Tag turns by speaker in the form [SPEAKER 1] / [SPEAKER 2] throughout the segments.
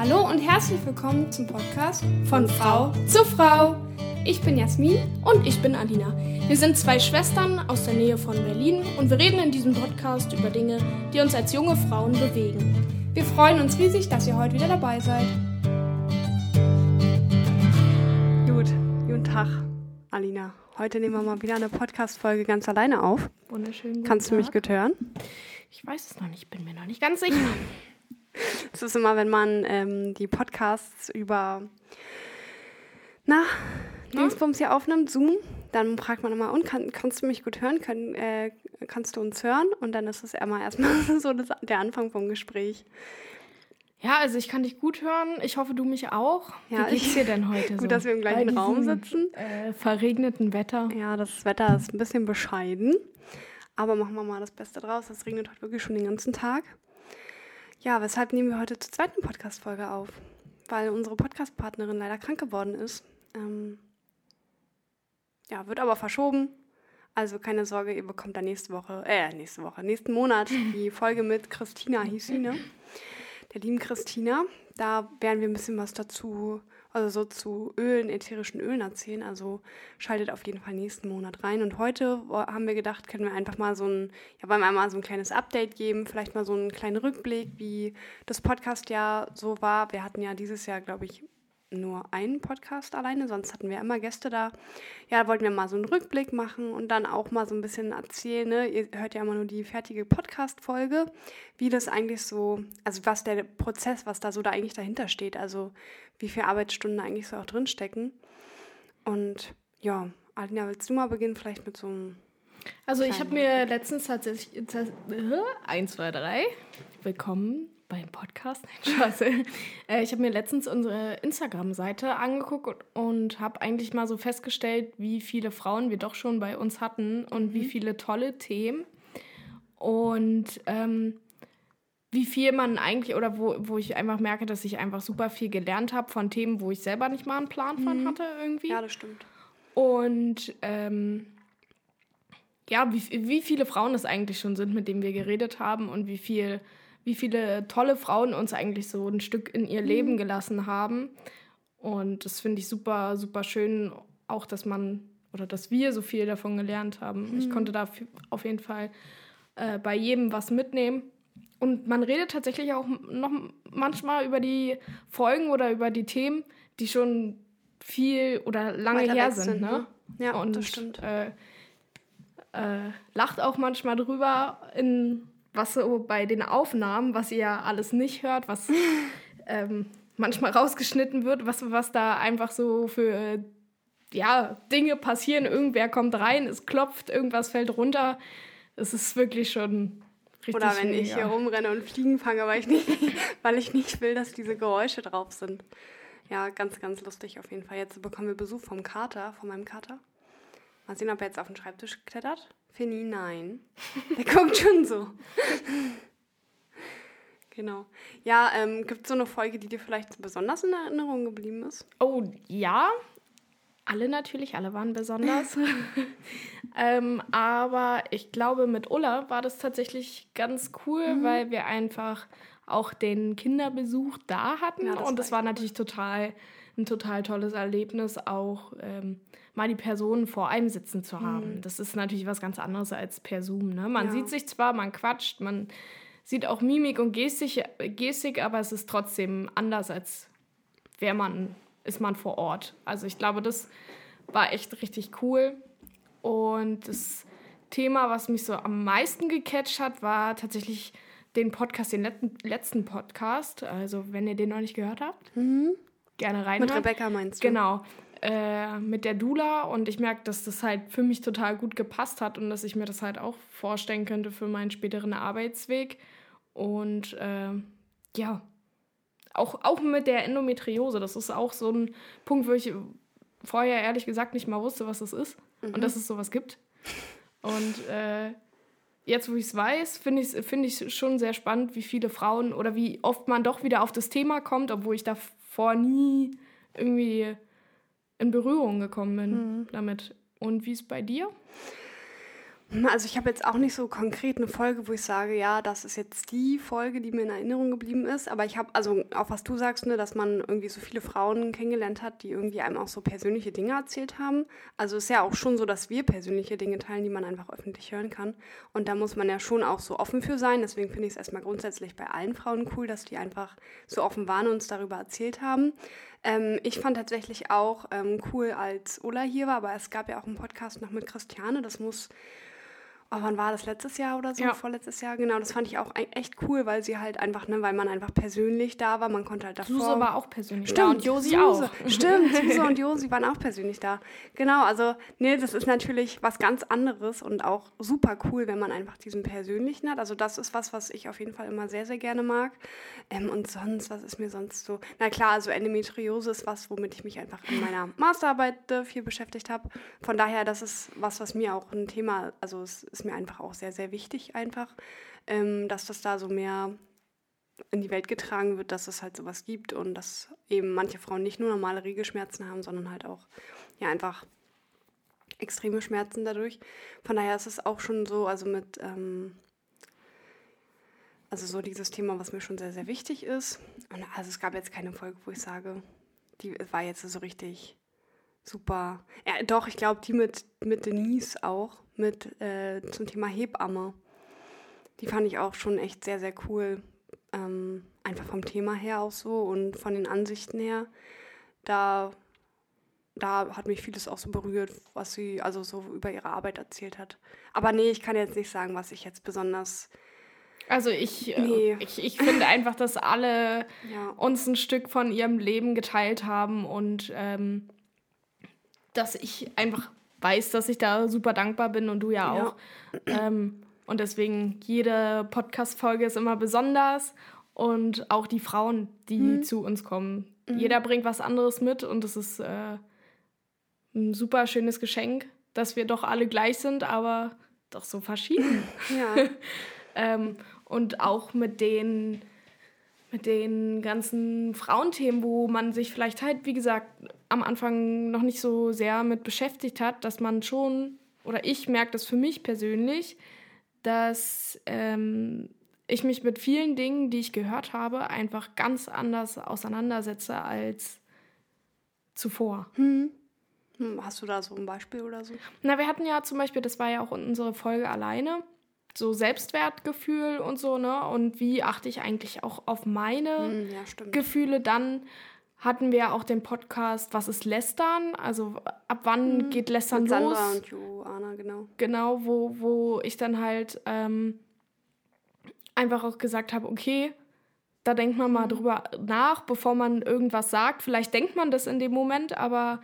[SPEAKER 1] Hallo und herzlich willkommen zum Podcast von Frau zu Frau. Ich bin Jasmin
[SPEAKER 2] und ich bin Alina. Wir sind zwei Schwestern aus der Nähe von Berlin und wir reden in diesem Podcast über Dinge, die uns als junge Frauen bewegen.
[SPEAKER 1] Wir freuen uns riesig, dass ihr heute wieder dabei seid.
[SPEAKER 3] Gut, guten Tag, Alina. Heute nehmen wir mal wieder eine Podcast-Folge ganz alleine auf.
[SPEAKER 1] Wunderschön.
[SPEAKER 3] Kannst du mich gut hören?
[SPEAKER 1] Ich weiß es noch nicht, bin mir noch nicht ganz sicher.
[SPEAKER 3] Es ist immer, wenn man ähm, die Podcasts über na, ja? Dingsbums hier aufnimmt, Zoom, dann fragt man immer, und kann, kannst du mich gut hören? Können, äh, kannst du uns hören? Und dann ist es immer erstmal so das, der Anfang vom Gespräch.
[SPEAKER 1] Ja, also ich kann dich gut hören. Ich hoffe, du mich auch.
[SPEAKER 3] Ja, Wie geht's dir denn heute
[SPEAKER 1] gut,
[SPEAKER 3] so?
[SPEAKER 1] dass wir im gleichen Raum sitzen. Äh, verregneten Wetter.
[SPEAKER 3] Ja, das Wetter ist ein bisschen bescheiden. Aber machen wir mal das Beste draus. Es regnet heute wirklich schon den ganzen Tag. Ja, weshalb nehmen wir heute zur zweiten Podcast-Folge auf? Weil unsere Podcast-Partnerin leider krank geworden ist. Ähm, ja, wird aber verschoben. Also keine Sorge, ihr bekommt da nächste Woche, äh, nächste Woche, nächsten Monat die Folge mit Christina hieß sie, ne? Der lieben Christina. Da werden wir ein bisschen was dazu also so zu Ölen, ätherischen Ölen erzählen. Also schaltet auf jeden Fall nächsten Monat rein. Und heute haben wir gedacht, können wir einfach mal so ein, ja, wollen wir so ein kleines Update geben, vielleicht mal so einen kleinen Rückblick, wie das Podcast-Jahr so war. Wir hatten ja dieses Jahr, glaube ich, nur einen Podcast alleine, sonst hatten wir immer Gäste da. Ja, da wollten wir mal so einen Rückblick machen und dann auch mal so ein bisschen erzählen. Ne? Ihr hört ja immer nur die fertige Podcast-Folge, wie das eigentlich so, also was der Prozess, was da so da eigentlich dahinter steht, also wie viele Arbeitsstunden eigentlich so auch drinstecken. Und ja, Alina, willst du mal beginnen, vielleicht mit so einem.
[SPEAKER 1] Also, ich habe mir letztens tatsächlich. Eins, zwei, drei. Willkommen beim Podcast. Nein, äh, ich habe mir letztens unsere Instagram-Seite angeguckt und habe eigentlich mal so festgestellt, wie viele Frauen wir doch schon bei uns hatten und mhm. wie viele tolle Themen. Und ähm, wie viel man eigentlich, oder wo, wo ich einfach merke, dass ich einfach super viel gelernt habe von Themen, wo ich selber nicht mal einen Plan von mhm. hatte irgendwie.
[SPEAKER 3] Ja, das stimmt.
[SPEAKER 1] Und ähm, ja, wie, wie viele Frauen es eigentlich schon sind, mit denen wir geredet haben und wie viel wie viele tolle Frauen uns eigentlich so ein Stück in ihr Leben mhm. gelassen haben. Und das finde ich super, super schön, auch dass man oder dass wir so viel davon gelernt haben. Mhm. Ich konnte da auf jeden Fall äh, bei jedem was mitnehmen. Und man redet tatsächlich auch noch manchmal über die Folgen oder über die Themen, die schon viel oder lange Weiter her sind. sind ne?
[SPEAKER 3] ne? Ja, und, das stimmt.
[SPEAKER 1] Äh, äh, lacht auch manchmal drüber in was so bei den Aufnahmen, was ihr ja alles nicht hört, was ähm, manchmal rausgeschnitten wird, was, was da einfach so für ja, Dinge passieren. Irgendwer kommt rein, es klopft, irgendwas fällt runter. Es ist wirklich schon richtig.
[SPEAKER 3] Oder wenn mega. ich hier rumrenne und Fliegen fange, weil ich, nicht, weil ich nicht will, dass diese Geräusche drauf sind. Ja, ganz, ganz lustig auf jeden Fall. Jetzt bekommen wir Besuch vom Kater, von meinem Kater. Mal sehen, ob er jetzt auf den Schreibtisch klettert. Finny, nein. Der guckt schon so. genau. Ja, ähm, gibt es so eine Folge, die dir vielleicht besonders in Erinnerung geblieben ist?
[SPEAKER 1] Oh, ja. Alle natürlich, alle waren besonders. ähm, aber ich glaube, mit Ulla war das tatsächlich ganz cool, mhm. weil wir einfach auch den Kinderbesuch da hatten. Ja, und das war natürlich total ein total tolles Erlebnis, auch ähm, mal die Person vor einem sitzen zu haben. Mhm. Das ist natürlich was ganz anderes als per Zoom. Ne? Man ja. sieht sich zwar, man quatscht, man sieht auch Mimik und Gestik, Gestik, aber es ist trotzdem anders, als wäre man, ist man vor Ort. Also ich glaube, das war echt richtig cool. Und das Thema, was mich so am meisten gecatcht hat, war tatsächlich den Podcast, den letzten Podcast. Also, wenn ihr den noch nicht gehört habt,
[SPEAKER 3] mhm.
[SPEAKER 1] Gerne rein.
[SPEAKER 3] Mit Rebecca meinst du?
[SPEAKER 1] Genau äh, mit der Dula und ich merke, dass das halt für mich total gut gepasst hat und dass ich mir das halt auch vorstellen könnte für meinen späteren Arbeitsweg. Und äh, ja, auch, auch mit der Endometriose, das ist auch so ein Punkt, wo ich vorher ehrlich gesagt nicht mal wusste, was das ist mhm. und dass es sowas gibt. Und äh, jetzt, wo ich es weiß, finde ich es find schon sehr spannend, wie viele Frauen oder wie oft man doch wieder auf das Thema kommt, obwohl ich davor nie irgendwie in Berührung gekommen bin mhm. damit. Und wie ist bei dir?
[SPEAKER 3] Also ich habe jetzt auch nicht so konkret eine Folge, wo ich sage, ja, das ist jetzt die Folge, die mir in Erinnerung geblieben ist. Aber ich habe, also auch was du sagst, ne, dass man irgendwie so viele Frauen kennengelernt hat, die irgendwie einem auch so persönliche Dinge erzählt haben. Also es ist ja auch schon so, dass wir persönliche Dinge teilen, die man einfach öffentlich hören kann. Und da muss man ja schon auch so offen für sein. Deswegen finde ich es erstmal grundsätzlich bei allen Frauen cool, dass die einfach so offen waren und uns darüber erzählt haben. Ähm, ich fand tatsächlich auch ähm, cool, als Ulla hier war, aber es gab ja auch einen Podcast noch mit Christiane. Das muss oh, wann war das? Letztes Jahr oder so? Ja. Vorletztes Jahr, genau. Das fand ich auch echt cool, weil sie halt einfach, ne, weil man einfach persönlich da war. Man konnte halt davor.
[SPEAKER 1] Suse war auch persönlich
[SPEAKER 3] Stimmt, da und Josi Suse. auch. Stimmt, Suse und Josi waren auch persönlich da. Genau, also, ne, das ist natürlich was ganz anderes und auch super cool, wenn man einfach diesen persönlichen hat. Also, das ist was, was ich auf jeden Fall immer sehr, sehr gerne mag. Ähm, und sonst, was ist mir sonst so? Na klar, also Endometriose ist was, womit ich mich einfach in meiner Masterarbeit äh, viel beschäftigt habe. Von daher, das ist was, was mir auch ein Thema, also es ist mir einfach auch sehr, sehr wichtig, einfach, ähm, dass das da so mehr in die Welt getragen wird, dass es halt sowas gibt und dass eben manche Frauen nicht nur normale Regelschmerzen haben, sondern halt auch ja einfach extreme Schmerzen dadurch. Von daher ist es auch schon so, also mit, ähm, also so dieses Thema, was mir schon sehr, sehr wichtig ist. Und also es gab jetzt keine Folge, wo ich sage, die war jetzt so richtig super. Ja, doch, ich glaube, die mit, mit Denise auch, mit äh, zum Thema Hebamme. Die fand ich auch schon echt sehr, sehr cool. Ähm, einfach vom Thema her auch so und von den Ansichten her. Da, da hat mich vieles auch so berührt, was sie also so über ihre Arbeit erzählt hat. Aber nee, ich kann jetzt nicht sagen, was ich jetzt besonders.
[SPEAKER 1] Also ich, äh, nee. ich, ich finde einfach, dass alle ja. uns ein Stück von ihrem Leben geteilt haben und ähm, dass ich einfach weiß, dass ich da super dankbar bin und du ja, ja. auch. Ähm, und deswegen, jede Podcast-Folge ist immer besonders und auch die Frauen, die mhm. zu uns kommen. Mhm. Jeder bringt was anderes mit und es ist äh, ein super schönes Geschenk, dass wir doch alle gleich sind, aber doch so verschieden. Ja. ähm, und auch mit den mit den ganzen Frauenthemen, wo man sich vielleicht halt, wie gesagt, am Anfang noch nicht so sehr mit beschäftigt hat, dass man schon, oder ich merke das für mich persönlich, dass ähm, ich mich mit vielen Dingen, die ich gehört habe, einfach ganz anders auseinandersetze als zuvor.
[SPEAKER 3] Hm. hm. Hast du da so ein Beispiel oder so?
[SPEAKER 1] Na, wir hatten ja zum Beispiel, das war ja auch unsere Folge alleine, so Selbstwertgefühl und so, ne? Und wie achte ich eigentlich auch auf meine
[SPEAKER 3] hm, ja,
[SPEAKER 1] Gefühle dann? Hatten wir ja auch den Podcast Was ist Lästern? Also ab wann hm, geht Lästern mit los?
[SPEAKER 3] Sandra und Joanna, genau.
[SPEAKER 1] Genau, wo, wo ich dann halt ähm, einfach auch gesagt habe, okay, da denkt man mal mhm. drüber nach, bevor man irgendwas sagt. Vielleicht denkt man das in dem Moment, aber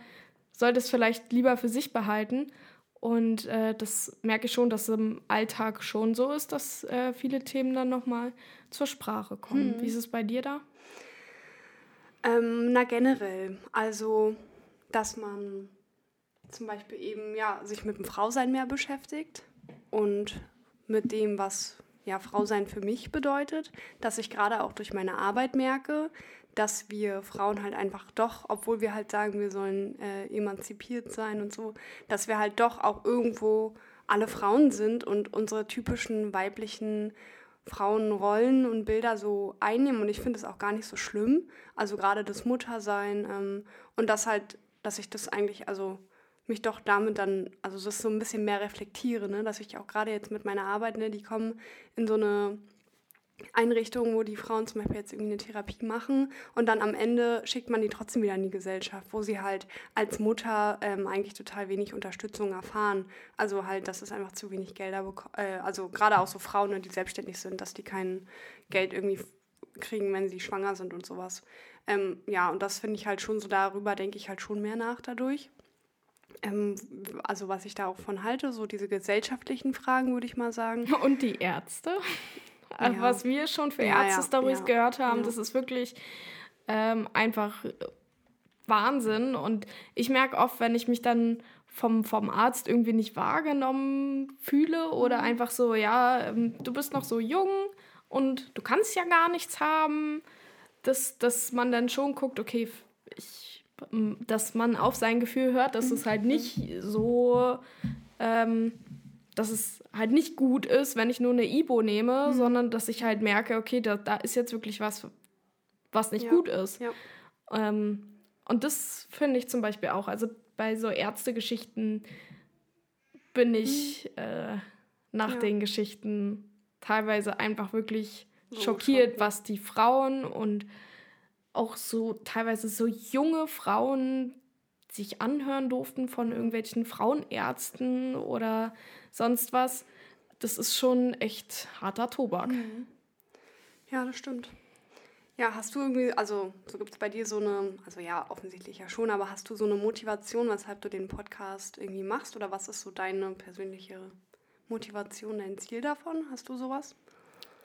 [SPEAKER 1] sollte es vielleicht lieber für sich behalten. Und äh, das merke ich schon, dass es im Alltag schon so ist, dass äh, viele Themen dann nochmal zur Sprache kommen. Mhm. Wie ist es bei dir da?
[SPEAKER 3] Ähm, na, generell. Also, dass man zum Beispiel eben ja, sich mit dem Frausein mehr beschäftigt und mit dem, was ja, Frausein für mich bedeutet, dass ich gerade auch durch meine Arbeit merke, dass wir Frauen halt einfach doch, obwohl wir halt sagen, wir sollen äh, emanzipiert sein und so, dass wir halt doch auch irgendwo alle Frauen sind und unsere typischen weiblichen Frauenrollen und Bilder so einnehmen. Und ich finde es auch gar nicht so schlimm. Also gerade das Muttersein ähm, und das halt, dass ich das eigentlich, also mich doch damit dann, also das so ein bisschen mehr reflektiere, ne? dass ich auch gerade jetzt mit meiner Arbeit, ne, die kommen in so eine Einrichtungen, wo die Frauen zum Beispiel jetzt irgendwie eine Therapie machen und dann am Ende schickt man die trotzdem wieder in die Gesellschaft, wo sie halt als Mutter ähm, eigentlich total wenig Unterstützung erfahren. Also halt, dass es einfach zu wenig Gelder bekommen, äh, also gerade auch so Frauen, ne, die selbstständig sind, dass die kein Geld irgendwie kriegen, wenn sie schwanger sind und sowas. Ähm, ja, und das finde ich halt schon so, darüber denke ich halt schon mehr nach dadurch. Ähm, also was ich da auch von halte, so diese gesellschaftlichen Fragen, würde ich mal sagen.
[SPEAKER 1] Und die Ärzte? Ja. was wir schon für ja, Ärzte-Stories ja, gehört haben, das ist wirklich ähm, einfach Wahnsinn. Und ich merke oft, wenn ich mich dann vom, vom Arzt irgendwie nicht wahrgenommen fühle oder mhm. einfach so, ja, ähm, du bist noch so jung und du kannst ja gar nichts haben, dass, dass man dann schon guckt, okay, ich, dass man auf sein Gefühl hört, dass es halt nicht so ähm, dass es halt nicht gut ist, wenn ich nur eine Ibo nehme,
[SPEAKER 3] Mhm.
[SPEAKER 1] sondern dass ich halt merke, okay, da, da ist jetzt wirklich was, was nicht
[SPEAKER 3] Ja.
[SPEAKER 1] gut ist.
[SPEAKER 3] Ja.
[SPEAKER 1] Ähm, und das finde ich zum Beispiel auch. Also bei so Ärztegeschichten bin ich äh, nach
[SPEAKER 3] Mhm. Ja.
[SPEAKER 1] den Geschichten teilweise einfach wirklich
[SPEAKER 3] So
[SPEAKER 1] schockiert,
[SPEAKER 3] schockiert.
[SPEAKER 1] was die Frauen und auch so teilweise so junge Frauen sich anhören durften von irgendwelchen Frauenärzten oder sonst was. Das ist schon echt harter Tobak.
[SPEAKER 3] Ja, das stimmt. Ja, hast du irgendwie, also so gibt es bei dir so eine, also ja, offensichtlich ja schon, aber hast du so eine Motivation, weshalb du den Podcast irgendwie machst? Oder was ist so deine persönliche Motivation, dein Ziel davon? Hast du sowas?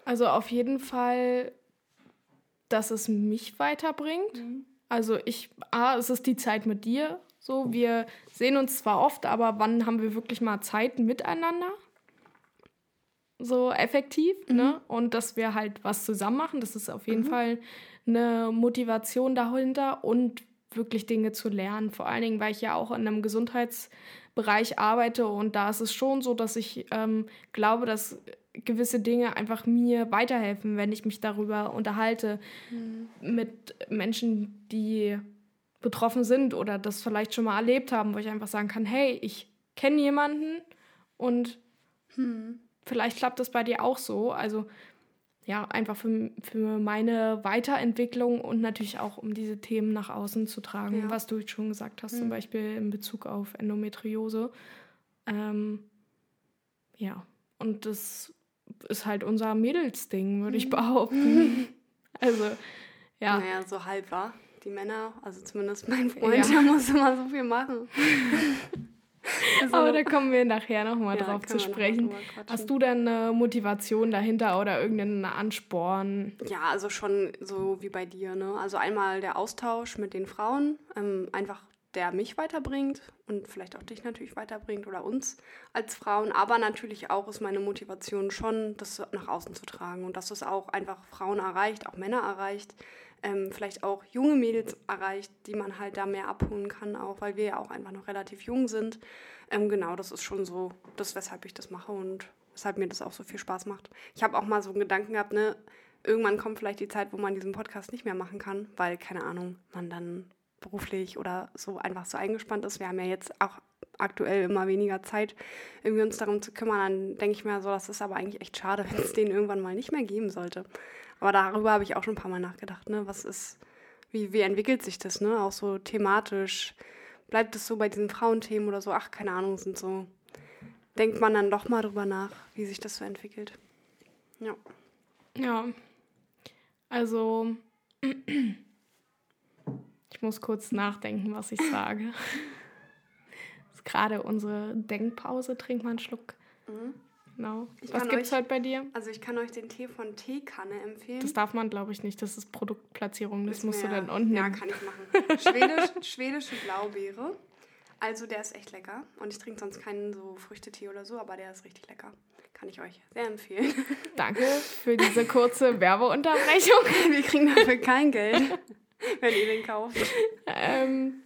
[SPEAKER 1] Also auf jeden Fall, dass es mich weiterbringt. Also ich, ah, es ist die Zeit mit dir. So, wir sehen uns zwar oft, aber wann haben wir wirklich mal Zeit miteinander? So effektiv, ne? Und dass wir halt was zusammen machen, das ist auf jeden Fall eine Motivation dahinter und wirklich Dinge zu lernen. Vor allen Dingen, weil ich ja auch in einem Gesundheitsbereich arbeite. Und da ist es schon so, dass ich ähm, glaube, dass gewisse Dinge einfach mir weiterhelfen, wenn ich mich darüber unterhalte mit Menschen, die betroffen sind oder das vielleicht schon mal erlebt haben, wo ich einfach sagen kann, hey, ich kenne jemanden und vielleicht klappt das bei dir auch so. Also ja, einfach für, für meine Weiterentwicklung und natürlich auch, um diese Themen nach außen zu tragen,
[SPEAKER 3] Ja.
[SPEAKER 1] was du schon gesagt hast, zum Beispiel in Bezug auf Endometriose. Ähm, ja, und das ist halt unser Mädelsding, würde ich behaupten. also, ja.
[SPEAKER 3] Naja, so halb war. Die Männer, also zumindest mein Freund,
[SPEAKER 1] Ja.
[SPEAKER 3] der muss immer so viel machen.
[SPEAKER 1] Aber da kommen wir nachher nochmal
[SPEAKER 3] Ja,
[SPEAKER 1] drauf zu sprechen. Hast du denn eine Motivation dahinter oder irgendeinen Ansporn?
[SPEAKER 3] Ja, also schon so wie bei dir. Ne? Also einmal der Austausch mit den Frauen, ähm, einfach der mich weiterbringt und vielleicht auch dich natürlich weiterbringt oder uns als Frauen. Aber natürlich auch ist meine Motivation schon, das nach außen zu tragen und dass es auch einfach Frauen erreicht, auch Männer erreicht, ähm, vielleicht auch junge Mädels erreicht, die man halt da mehr abholen kann, auch weil wir ja auch einfach noch relativ jung sind. Ähm, genau, das ist schon so, das weshalb ich das mache und weshalb mir das auch so viel Spaß macht. Ich habe auch mal so einen Gedanken gehabt, ne, irgendwann kommt vielleicht die Zeit, wo man diesen Podcast nicht mehr machen kann, weil, keine Ahnung, man dann beruflich oder so einfach so eingespannt ist. Wir haben ja jetzt auch aktuell immer weniger Zeit, irgendwie uns darum zu kümmern. Dann denke ich mir so, das ist aber eigentlich echt schade, wenn es den irgendwann mal nicht mehr geben sollte. Aber darüber habe ich auch schon ein paar Mal nachgedacht, ne? Was ist, wie, wie entwickelt sich das, ne? Auch so thematisch. Bleibt es so bei diesen Frauenthemen oder so? Ach, keine Ahnung, sind so. Denkt man dann doch mal drüber nach, wie sich das so entwickelt. Ja.
[SPEAKER 1] Ja. Also, ich muss kurz nachdenken, was ich sage. Das ist gerade unsere Denkpause. Trink mal einen Schluck. Genau.
[SPEAKER 3] Ich
[SPEAKER 1] Was gibt's
[SPEAKER 3] euch-
[SPEAKER 1] heute bei dir?
[SPEAKER 3] Also ich kann euch den Tee von Teekanne empfehlen.
[SPEAKER 1] Das darf man, glaube ich, nicht. Das ist Produktplatzierung. Das
[SPEAKER 3] Ist
[SPEAKER 1] musst du
[SPEAKER 3] mir-
[SPEAKER 1] dann unten.
[SPEAKER 3] Ja, kann ich machen. Schwedisch, schwedische Blaubeere. Also der ist echt lecker. Und ich trinke sonst keinen so Früchtetee oder so, aber der ist richtig lecker. Kann ich euch sehr empfehlen.
[SPEAKER 1] Danke für diese kurze Werbeunterbrechung.
[SPEAKER 3] Wir kriegen dafür kein Geld, wenn ihr den kauft.
[SPEAKER 1] Ähm,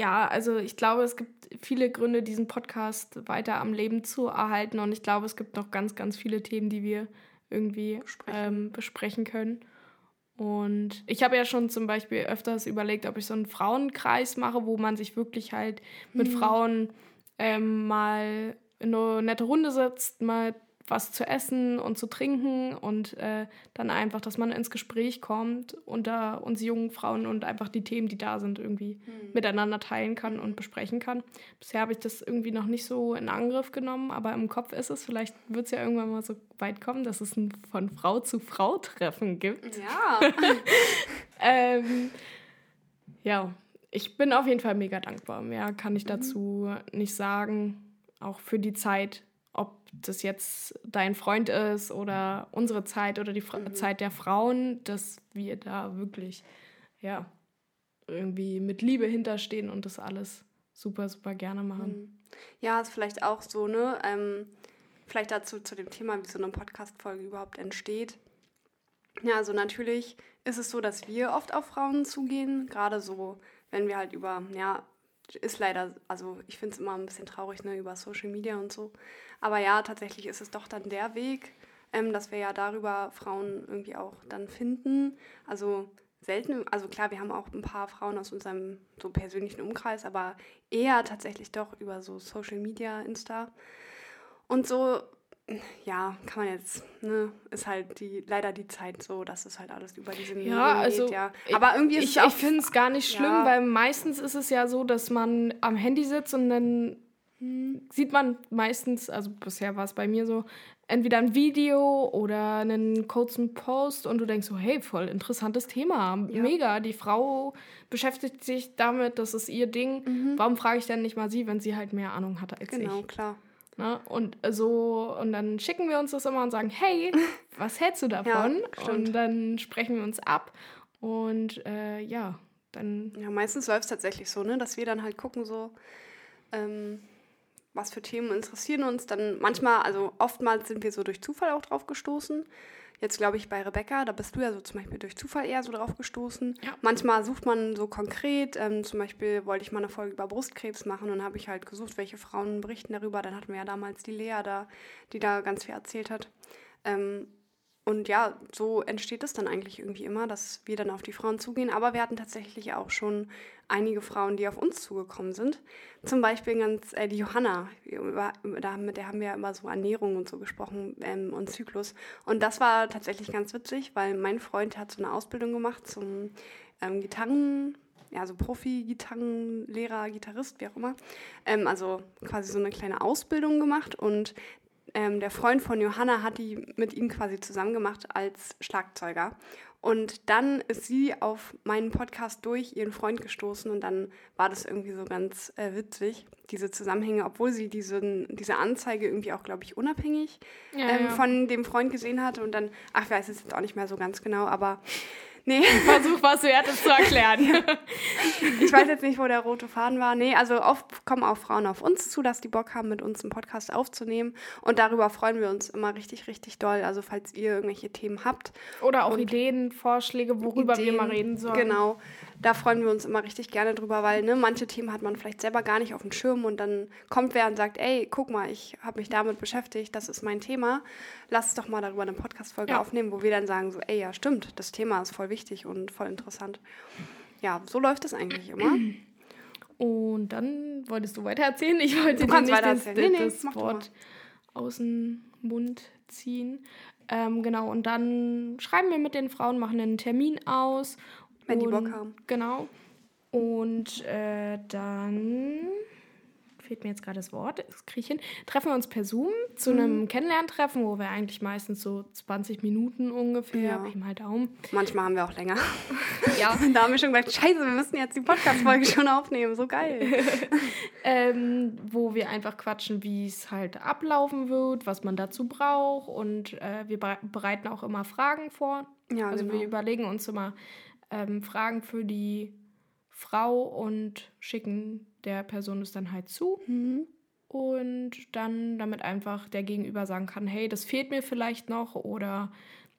[SPEAKER 1] ja, also ich glaube, es gibt viele Gründe, diesen Podcast weiter am Leben zu erhalten. Und ich glaube, es gibt noch ganz, ganz viele Themen, die wir irgendwie
[SPEAKER 3] Besprechen.
[SPEAKER 1] ähm, besprechen können. Und ich habe ja schon zum Beispiel öfters überlegt, ob ich so einen Frauenkreis mache, wo man sich wirklich halt mit Frauen ähm, mal in eine nette Runde setzt, mal was zu essen und zu trinken und äh, dann einfach, dass man ins Gespräch kommt unter uns jungen Frauen und einfach die Themen, die da sind, irgendwie miteinander teilen kann und besprechen kann. Bisher habe ich das irgendwie noch nicht so in Angriff genommen, aber im Kopf ist es. Vielleicht wird es ja irgendwann mal so weit kommen, dass es ein von Frau zu Frau Treffen gibt.
[SPEAKER 3] Ja.
[SPEAKER 1] Ähm, ja, ich bin auf jeden Fall mega dankbar. Mehr kann ich dazu nicht sagen. Auch für die Zeit, ob das jetzt dein Freund ist oder unsere Zeit oder die Fra Zeit der Frauen, dass wir da wirklich, ja, irgendwie mit Liebe hinterstehen und das alles super, super gerne machen.
[SPEAKER 3] Ja, ist vielleicht auch so, ne? Ähm, vielleicht dazu zu dem Thema, wie so eine Podcast-Folge überhaupt entsteht. Ja, also natürlich ist es so, dass wir oft auf Frauen zugehen, gerade so, wenn wir halt über ja, ist leider, also ich finde es immer ein bisschen traurig, ne, über Social Media und so. Aber ja, tatsächlich ist es doch dann der Weg, ähm, dass wir ja darüber Frauen irgendwie auch dann finden. Also selten, also klar, wir haben auch ein paar Frauen aus unserem so persönlichen Umkreis, aber eher tatsächlich doch über so Social Media, Insta. Und so, ja, kann man jetzt, ne, ist halt die, leider die Zeit so, dass es halt alles über diese Medien
[SPEAKER 1] ja, also
[SPEAKER 3] geht, ja. Aber irgendwie ist
[SPEAKER 1] ich,
[SPEAKER 3] es
[SPEAKER 1] Ich finde es gar nicht schlimm,
[SPEAKER 3] Ja.
[SPEAKER 1] weil meistens ist es ja so, dass man am Handy sitzt und dann
[SPEAKER 3] Hm.
[SPEAKER 1] sieht man meistens, also bisher war es bei mir so, entweder ein Video oder einen kurzen Post und du denkst so, hey, voll interessantes Thema,
[SPEAKER 3] Ja.
[SPEAKER 1] mega, die Frau beschäftigt sich damit, das ist ihr Ding. Warum frage ich dann nicht mal sie, wenn sie halt mehr Ahnung hat als
[SPEAKER 3] Mhm. genau,
[SPEAKER 1] ich?
[SPEAKER 3] klar.
[SPEAKER 1] Ne? Und so, und dann schicken wir uns das immer und sagen, hey, was hältst du davon?
[SPEAKER 3] stimmt.
[SPEAKER 1] und dann sprechen wir uns ab. Und äh, ja, dann
[SPEAKER 3] Ja, meistens läuft es tatsächlich so, ne, dass wir dann halt gucken, so, ähm, was für Themen interessieren uns. Dann manchmal, also oftmals sind wir so durch Zufall auch drauf gestoßen. Jetzt glaube ich bei Rebecca, da bist du ja so zum Beispiel durch Zufall eher so drauf gestoßen.
[SPEAKER 1] Ja.
[SPEAKER 3] Manchmal sucht man so konkret, ähm, zum Beispiel wollte ich mal eine Folge über Brustkrebs machen und habe ich halt gesucht, welche Frauen berichten darüber. Dann hatten wir ja damals die Lea da, die da ganz viel erzählt hat. Ähm, und ja, so entsteht es dann eigentlich irgendwie immer, dass wir dann auf die Frauen zugehen. Aber wir hatten tatsächlich auch schon einige Frauen, die auf uns zugekommen sind. Zum Beispiel ganz äh, die Johanna, mit der haben wir ja immer so Ernährung und so gesprochen ähm, und Zyklus. Und das war tatsächlich ganz witzig, weil mein Freund hat so eine Ausbildung gemacht zum ähm, Gitarren, ja, so Profi-Gitarrenlehrer, Gitarrist, wie auch immer. Ähm, also quasi so eine kleine Ausbildung gemacht und ähm, der Freund von Johanna hat die mit ihm quasi zusammen gemacht als Schlagzeuger. Und dann ist sie auf meinen Podcast durch ihren Freund gestoßen und dann war das irgendwie so ganz äh, witzig, diese Zusammenhänge, obwohl sie diesen, diese Anzeige irgendwie auch, glaube ich, unabhängig
[SPEAKER 1] Ja,
[SPEAKER 3] ähm,
[SPEAKER 1] ja.
[SPEAKER 3] von dem Freund gesehen hatte und dann, ach, ich weiß es jetzt auch nicht mehr so ganz genau, aber nee,
[SPEAKER 1] versuch was Wertes zu erklären.
[SPEAKER 3] ich weiß jetzt nicht, wo der rote Faden war. Nee, also oft kommen auch Frauen auf uns zu, dass die Bock haben, mit uns einen Podcast aufzunehmen. Und darüber freuen wir uns immer richtig, richtig doll. Also falls ihr irgendwelche Themen habt.
[SPEAKER 1] Oder auch Ideen, Vorschläge, worüber wir
[SPEAKER 3] Ideen,
[SPEAKER 1] mal reden sollen.
[SPEAKER 3] Genau. Da freuen wir uns immer richtig gerne drüber, weil ne, manche Themen hat man vielleicht selber gar nicht auf dem Schirm und dann kommt wer und sagt, ey, guck mal, ich habe mich damit beschäftigt, das ist mein Thema. Lass es doch mal darüber eine Podcast-Folge
[SPEAKER 1] Ja.
[SPEAKER 3] aufnehmen, wo wir dann sagen, so, ey, ja, stimmt, das Thema ist voll wichtig und voll interessant. Ja, so läuft es eigentlich immer.
[SPEAKER 1] Und dann wolltest du weiter erzählen? Ich wollte dir nicht das.
[SPEAKER 3] Nee, nee,
[SPEAKER 1] das Wort aus dem Mund ziehen. Ähm, genau, und dann schreiben wir mit den Frauen, machen einen Termin aus.
[SPEAKER 3] Wenn die
[SPEAKER 1] und,
[SPEAKER 3] Bock haben.
[SPEAKER 1] Genau. Und äh, dann fehlt mir jetzt gerade das Wort, das kriege ich hin. Treffen wir uns per Zoom zu
[SPEAKER 3] Mhm.
[SPEAKER 1] einem Kennenlerntreffen, wo wir eigentlich meistens so 20 Minuten ungefähr,
[SPEAKER 3] Ja.
[SPEAKER 1] Pi mal Daumen.
[SPEAKER 3] Manchmal haben wir auch länger.
[SPEAKER 1] Ja,
[SPEAKER 3] da haben wir schon gesagt, scheiße, wir müssen jetzt die Podcast-Folge schon aufnehmen. So geil.
[SPEAKER 1] ähm, wo wir einfach quatschen, wie es halt ablaufen wird, was man dazu braucht und äh, wir bere- bereiten auch immer Fragen vor.
[SPEAKER 3] Ja,
[SPEAKER 1] also
[SPEAKER 3] genau.
[SPEAKER 1] wir überlegen uns immer ähm, Fragen für die Frau und schicken der Person es dann halt zu
[SPEAKER 3] Mhm.
[SPEAKER 1] und dann damit einfach der Gegenüber sagen kann, hey, das fehlt mir vielleicht noch oder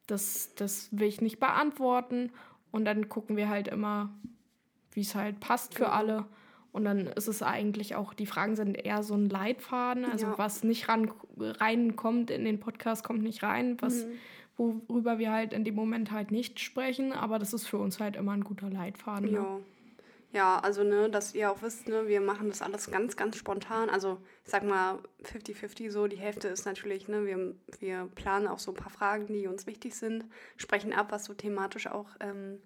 [SPEAKER 1] das, das will ich nicht beantworten und dann gucken wir halt immer, wie es halt passt für
[SPEAKER 3] Genau.
[SPEAKER 1] alle. Und dann ist es eigentlich auch, die Fragen sind eher so ein Leitfaden. Also
[SPEAKER 3] Ja.
[SPEAKER 1] was nicht ran, reinkommt in den Podcast, kommt nicht rein. Was,
[SPEAKER 3] Mhm.
[SPEAKER 1] worüber wir halt in dem Moment halt nicht sprechen. Aber das ist für uns halt immer ein guter Leitfaden. Ne?
[SPEAKER 3] Ja. Also ne, dass ihr auch wisst, ne, wir machen das alles ganz, ganz spontan. Also ich sag mal 50-50 so. Die Hälfte ist natürlich, ne, wir, wir planen auch so ein paar Fragen, die uns wichtig sind, sprechen ab, was so thematisch auch ähm,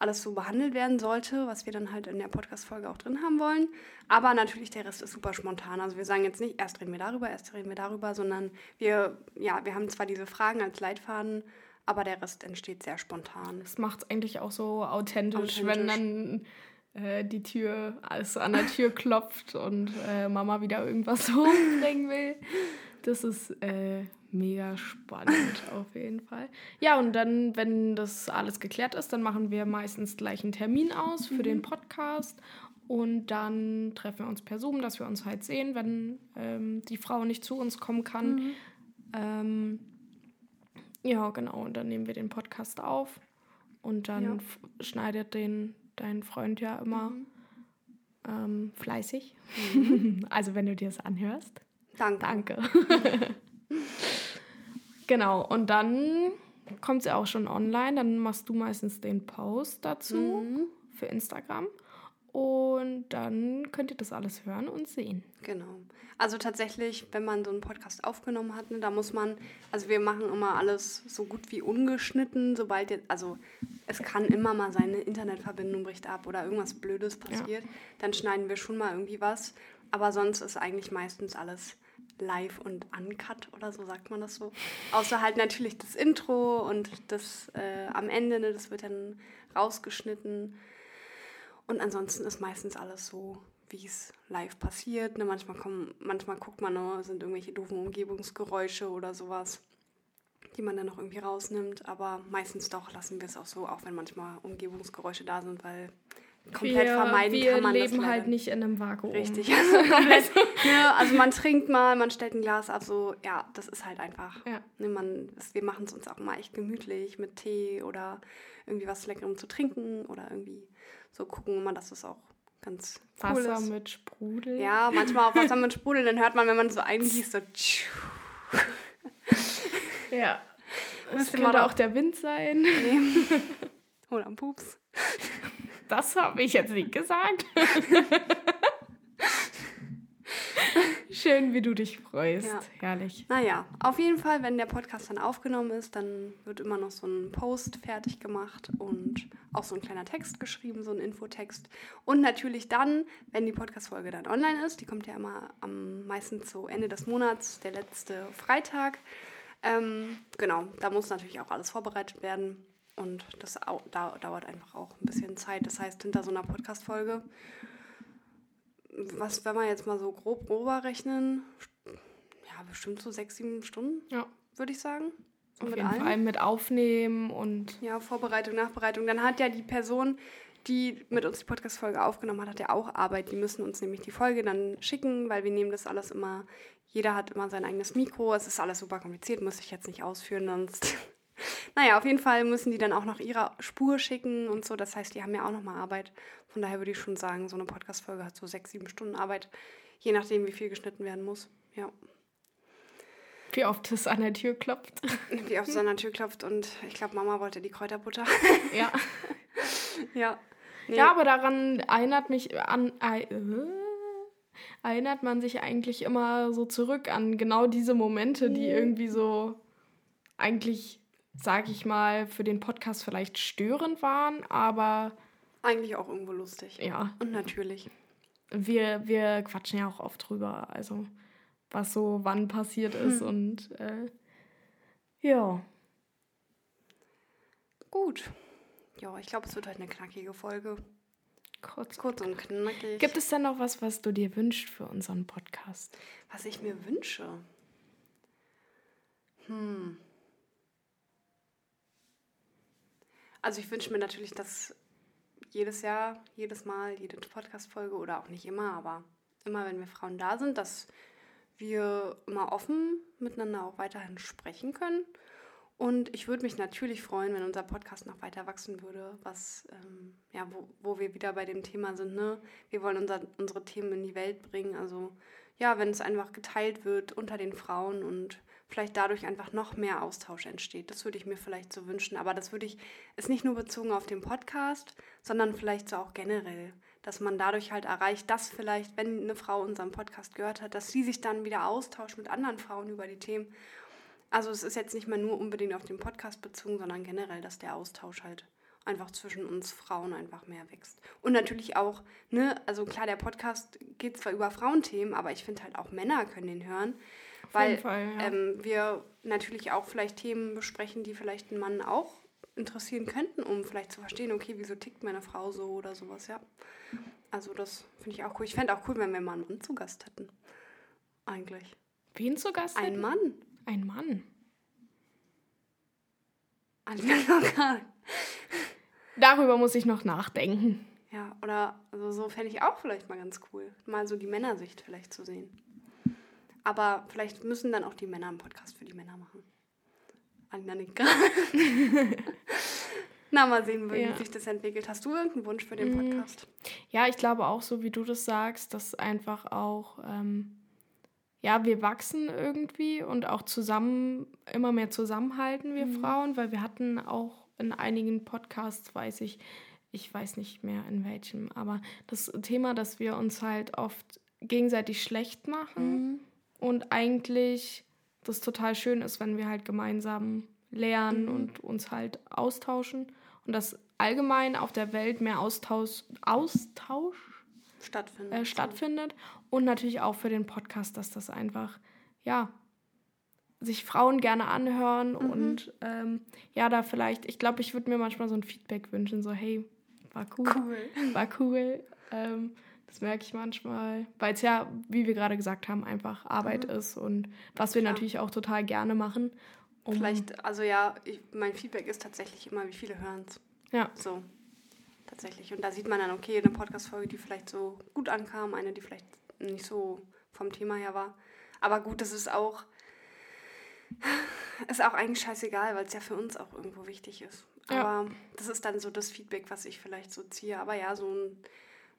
[SPEAKER 3] alles so behandelt werden sollte, was wir dann halt in der Podcast-Folge auch drin haben wollen. Aber natürlich der Rest ist super spontan. Also wir sagen jetzt nicht, erst reden wir darüber, erst reden wir darüber, sondern wir, ja, wir haben zwar diese Fragen als Leitfaden, aber der Rest entsteht sehr spontan.
[SPEAKER 1] Das macht es eigentlich auch so authentisch, wenn
[SPEAKER 3] Authentisch.
[SPEAKER 1] dann äh, die Tür, alles an der Tür klopft und äh, Mama wieder irgendwas hochbringen will. Das ist äh, mega spannend auf jeden Fall. Ja, und dann, wenn das alles geklärt ist, dann machen wir meistens gleich einen Termin aus für den Podcast. Und dann treffen wir uns per Zoom, dass wir uns halt sehen, wenn ähm, die Frau nicht zu uns kommen kann. Ähm, ja, genau. Und dann nehmen wir den Podcast auf. Und dann
[SPEAKER 3] Ja.
[SPEAKER 1] schneidet den dein Freund ja immer. ähm, fleißig. Mhm. also wenn du dir das anhörst.
[SPEAKER 3] Danke.
[SPEAKER 1] Danke. genau, und dann kommt sie auch schon online. Dann machst du meistens den Post dazu mhm. für Instagram. Und dann könnt ihr das alles hören und sehen.
[SPEAKER 3] Genau. Also tatsächlich, wenn man so einen Podcast aufgenommen hat, ne, da muss man, also wir machen immer alles so gut wie ungeschnitten, sobald jetzt, also es kann immer mal seine Internetverbindung bricht ab oder irgendwas Blödes passiert, ja. dann schneiden wir schon mal irgendwie was. Aber sonst ist eigentlich meistens alles live und uncut oder so sagt man das so. Außer halt natürlich das Intro und das äh, am Ende, ne, das wird dann rausgeschnitten. Und ansonsten ist meistens alles so, wie es live passiert. Ne, manchmal, kommen, manchmal guckt man, ne, sind irgendwelche doofen Umgebungsgeräusche oder sowas, die man dann noch irgendwie rausnimmt. Aber meistens doch lassen wir es auch so, auch wenn manchmal Umgebungsgeräusche da sind, weil komplett
[SPEAKER 1] wir,
[SPEAKER 3] vermeiden
[SPEAKER 1] wir kann man leben das halt nicht in einem Vakuum.
[SPEAKER 3] Richtig. Also, ja, also man trinkt mal, man stellt ein Glas ab, so, ja, das ist halt einfach. Ja. Ne, man, wir machen es uns auch mal echt gemütlich mit Tee oder irgendwie was Leckerem zu trinken oder irgendwie so gucken immer, dass es auch ganz
[SPEAKER 1] cool Wasser ist. mit Sprudel.
[SPEAKER 3] Ja, manchmal auch Wasser mit Sprudel, dann hört man, wenn man so eingießt, so
[SPEAKER 1] Ja. Das könnte auch der Wind sein. Nee.
[SPEAKER 3] Oder ein Pups.
[SPEAKER 1] Das habe ich jetzt nicht gesagt. Schön, wie du dich freust. Ja. Herrlich.
[SPEAKER 3] Naja, auf jeden Fall, wenn der Podcast dann aufgenommen ist, dann wird immer noch so ein Post fertig gemacht und auch so ein kleiner Text geschrieben, so ein Infotext. Und natürlich dann, wenn die Podcast-Folge dann online ist, die kommt ja immer am meisten zu Ende des Monats, der letzte Freitag. Ähm, genau, da muss natürlich auch alles vorbereitet werden. Und das dauert einfach auch ein bisschen Zeit. Das heißt, hinter so einer Podcast-Folge was, wenn wir jetzt mal so grob grober rechnen, ja, bestimmt so sechs, sieben Stunden, ja. würde ich sagen.
[SPEAKER 1] So Auf jeden allem. Fall mit Aufnehmen und.
[SPEAKER 3] Ja, Vorbereitung, Nachbereitung. Dann hat ja die Person, die mit uns die Podcast-Folge aufgenommen hat, hat ja auch Arbeit. Die müssen uns nämlich die Folge dann schicken, weil wir nehmen das alles immer. Jeder hat immer sein eigenes Mikro. Es ist alles super kompliziert, muss ich jetzt nicht ausführen, sonst naja, auf jeden Fall müssen die dann auch noch ihre Spur schicken und so. Das heißt, die haben ja auch nochmal Arbeit. Von daher würde ich schon sagen, so eine Podcast-Folge hat so sechs, sieben Stunden Arbeit, je nachdem, wie viel geschnitten werden muss. Ja.
[SPEAKER 1] Wie oft es an der Tür klopft.
[SPEAKER 3] Wie oft es an der Tür klopft und ich glaube, Mama wollte die Kräuterbutter.
[SPEAKER 1] Ja.
[SPEAKER 3] ja.
[SPEAKER 1] Nee. Ja, aber daran erinnert mich an. Äh, erinnert man sich eigentlich immer so zurück an genau diese Momente, die irgendwie so eigentlich sage ich mal, für den Podcast vielleicht störend waren, aber.
[SPEAKER 3] Eigentlich auch irgendwo lustig.
[SPEAKER 1] Ja.
[SPEAKER 3] Und natürlich.
[SPEAKER 1] Wir, wir quatschen ja auch oft drüber, also was so wann passiert ist hm. und äh, ja.
[SPEAKER 3] Gut. Ja, ich glaube, es wird halt eine knackige Folge.
[SPEAKER 1] Kurz, Kurz und knackig. Gibt es denn noch was, was du dir wünschst für unseren Podcast?
[SPEAKER 3] Was ich mir wünsche? Hm. Also ich wünsche mir natürlich, dass jedes Jahr, jedes Mal, jede Podcast-Folge oder auch nicht immer, aber immer, wenn wir Frauen da sind, dass wir immer offen miteinander auch weiterhin sprechen können. Und ich würde mich natürlich freuen, wenn unser Podcast noch weiter wachsen würde, was, ähm, ja, wo, wo wir wieder bei dem Thema sind, ne? Wir wollen unser, unsere Themen in die Welt bringen. Also ja, wenn es einfach geteilt wird unter den Frauen und vielleicht dadurch einfach noch mehr Austausch entsteht. Das würde ich mir vielleicht so wünschen. Aber das würde ich, ist nicht nur bezogen auf den Podcast, sondern vielleicht so auch generell, dass man dadurch halt erreicht, dass vielleicht, wenn eine Frau unseren Podcast gehört hat, dass sie sich dann wieder austauscht mit anderen Frauen über die Themen. Also es ist jetzt nicht mehr nur unbedingt auf den Podcast bezogen, sondern generell, dass der Austausch halt einfach zwischen uns Frauen einfach mehr wächst. Und natürlich auch, ne, also klar, der Podcast geht zwar über Frauenthemen, aber ich finde halt auch Männer können den hören weil Fall, ja. ähm, wir natürlich auch vielleicht Themen besprechen, die vielleicht einen Mann auch interessieren könnten, um vielleicht zu verstehen, okay, wieso tickt meine Frau so oder sowas, ja. Also das finde ich auch cool. Ich fände auch cool, wenn wir mal einen Mann zu Gast hätten. Eigentlich.
[SPEAKER 1] Wen zu Gast?
[SPEAKER 3] Ein Mann.
[SPEAKER 1] Ein Mann.
[SPEAKER 3] Ein
[SPEAKER 1] Darüber muss ich noch nachdenken.
[SPEAKER 3] Ja, oder also so fände ich auch vielleicht mal ganz cool, mal so die Männersicht vielleicht zu sehen. Aber vielleicht müssen dann auch die Männer einen Podcast für die Männer machen. Annika. Na, mal sehen, wie
[SPEAKER 1] Ja.
[SPEAKER 3] sich das entwickelt. Hast du irgendeinen Wunsch für den
[SPEAKER 1] Mm.
[SPEAKER 3] Podcast?
[SPEAKER 1] Ja, ich glaube auch, so wie du das sagst, dass einfach auch, ähm, ja, wir wachsen irgendwie und auch zusammen, immer mehr zusammenhalten, wir Frauen, weil wir hatten auch in einigen Podcasts, weiß ich, ich weiß nicht mehr in welchem, aber das Thema, dass wir uns halt oft gegenseitig schlecht machen und eigentlich das total schön ist, wenn wir halt gemeinsam lernen und uns halt austauschen und dass allgemein auf der Welt mehr Austausch, Austausch
[SPEAKER 3] Stattfindet.
[SPEAKER 1] äh, stattfindet und natürlich auch für den Podcast, dass das einfach, ja, sich Frauen gerne anhören und ähm, ja, da vielleicht, ich glaube, ich würde mir manchmal so ein Feedback wünschen, so hey, war cool,
[SPEAKER 3] Cool.
[SPEAKER 1] war cool. Ähm, das merke ich manchmal, weil es ja, wie wir gerade gesagt haben, einfach Arbeit ist und was wir
[SPEAKER 3] Klar.
[SPEAKER 1] natürlich auch total gerne machen. Um,
[SPEAKER 3] Vielleicht, also ja, ich, mein Feedback ist tatsächlich immer, wie viele hören es.
[SPEAKER 1] Ja,
[SPEAKER 3] So. Tatsächlich. Und da sieht man dann, okay, eine Podcast-Folge, die vielleicht so gut ankam, eine, die vielleicht nicht so vom Thema her war. Aber gut, das ist auch, ist auch eigentlich scheißegal, weil es ja für uns auch irgendwo wichtig ist.
[SPEAKER 1] Ja.
[SPEAKER 3] Aber das ist dann so das Feedback, was ich vielleicht so ziehe. Aber ja, so ein,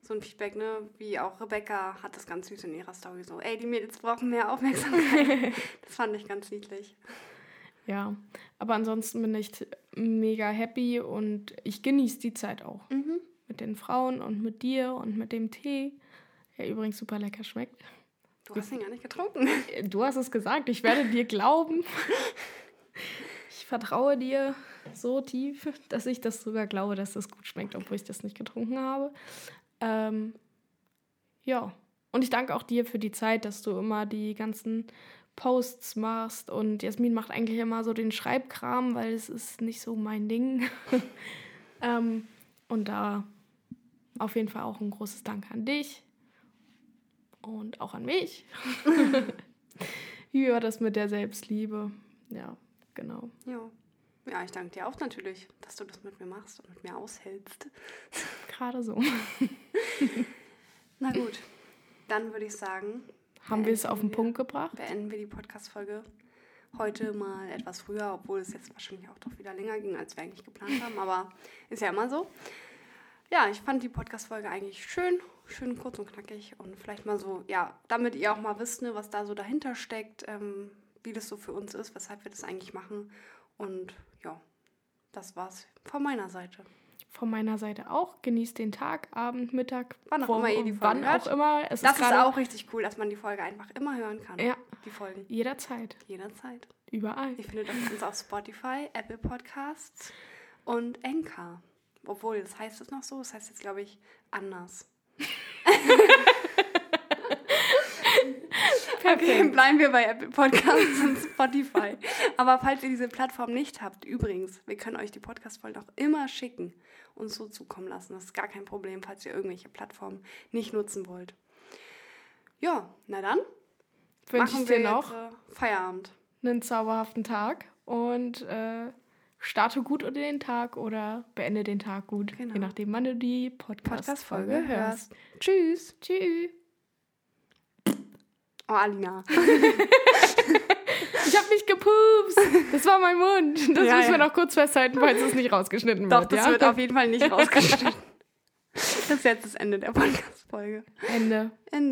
[SPEAKER 3] so ein Feedback, ne, wie auch Rebecca hat das ganz süß in ihrer Story so, ey, die Mädels brauchen mehr Aufmerksamkeit. das fand ich ganz niedlich.
[SPEAKER 1] ja. Aber ansonsten bin ich mega happy und ich genieße die Zeit auch.
[SPEAKER 3] Mhm.
[SPEAKER 1] mit den Frauen und mit dir und mit dem Tee, der übrigens super lecker schmeckt.
[SPEAKER 3] Du hast ihn gar nicht getrunken.
[SPEAKER 1] Du hast es gesagt, ich werde dir glauben. Ich vertraue dir so tief, dass ich das sogar glaube, dass das gut schmeckt, obwohl ich das nicht getrunken habe. Ähm, ja, und ich danke auch dir für die Zeit, dass du immer die ganzen Posts machst und Jasmin macht eigentlich immer so den Schreibkram, weil es ist nicht so mein Ding. ähm, und da auf jeden Fall auch ein großes Dank an dich und auch an mich. Wie war das mit der Selbstliebe? Ja, genau.
[SPEAKER 3] Ja. Ja, ich danke dir auch natürlich, dass du das mit mir machst und mit mir aushältst.
[SPEAKER 1] Gerade so.
[SPEAKER 3] Na gut, dann würde ich sagen,
[SPEAKER 1] Haben wir es auf den Punkt gebracht?
[SPEAKER 3] beenden wir die Podcast-Folge heute mal etwas früher, obwohl es jetzt wahrscheinlich auch doch wieder länger ging, als wir eigentlich geplant haben, aber ist ja immer so. Ja, ich fand die Podcast-Folge eigentlich schön, schön kurz und knackig und vielleicht mal so, ja, damit ihr auch mal wisst, ne, was da so dahinter steckt, ähm, wie das so für uns ist, weshalb wir das eigentlich machen und ja, das war's von meiner Seite.
[SPEAKER 1] Von meiner Seite auch. Genießt den Tag, Abend, Mittag.
[SPEAKER 3] Wann auch
[SPEAKER 1] wo-
[SPEAKER 3] immer ihr die Folge
[SPEAKER 1] Wann
[SPEAKER 3] hört.
[SPEAKER 1] auch immer. Es
[SPEAKER 3] Das ist
[SPEAKER 1] gerade
[SPEAKER 3] auch richtig cool, dass man die Folge einfach immer hören kann.
[SPEAKER 1] Ja.
[SPEAKER 3] Die Folgen.
[SPEAKER 1] Jederzeit.
[SPEAKER 3] Jederzeit.
[SPEAKER 1] Überall.
[SPEAKER 3] Ihr findet uns auf Spotify, Apple Podcasts und Anchor. Obwohl, das heißt es noch so, das heißt jetzt, glaube ich, anders. Okay, bleiben wir bei Apple Podcasts und Spotify. Aber falls ihr diese Plattform nicht habt, übrigens, wir können euch die Podcast-Folgen auch immer schicken und so zukommen lassen. Das ist gar kein Problem, falls ihr irgendwelche Plattformen nicht nutzen wollt. Ja, na dann
[SPEAKER 1] Wünsche
[SPEAKER 3] machen
[SPEAKER 1] ich
[SPEAKER 3] wir
[SPEAKER 1] dir noch
[SPEAKER 3] äh, Feierabend.
[SPEAKER 1] einen zauberhaften Tag und äh, starte gut unter den Tag oder beende den Tag gut.
[SPEAKER 3] Genau.
[SPEAKER 1] Je nachdem, wann du die Podcast-Folge
[SPEAKER 3] Podcast-Folge
[SPEAKER 1] hörst.
[SPEAKER 3] Tschüss.
[SPEAKER 1] Tschüss.
[SPEAKER 3] Oh, Alina.
[SPEAKER 1] Ich habe mich gepupst. Das war mein Mund. Das
[SPEAKER 3] Ja,
[SPEAKER 1] müssen wir
[SPEAKER 3] ja.
[SPEAKER 1] noch kurz festhalten, falls es nicht rausgeschnitten
[SPEAKER 3] Doch,
[SPEAKER 1] wird.
[SPEAKER 3] das
[SPEAKER 1] ja?
[SPEAKER 3] wird auf jeden Fall nicht rausgeschnitten. Das ist jetzt das Ende der Podcast-Folge.
[SPEAKER 1] Ende.
[SPEAKER 3] Ende.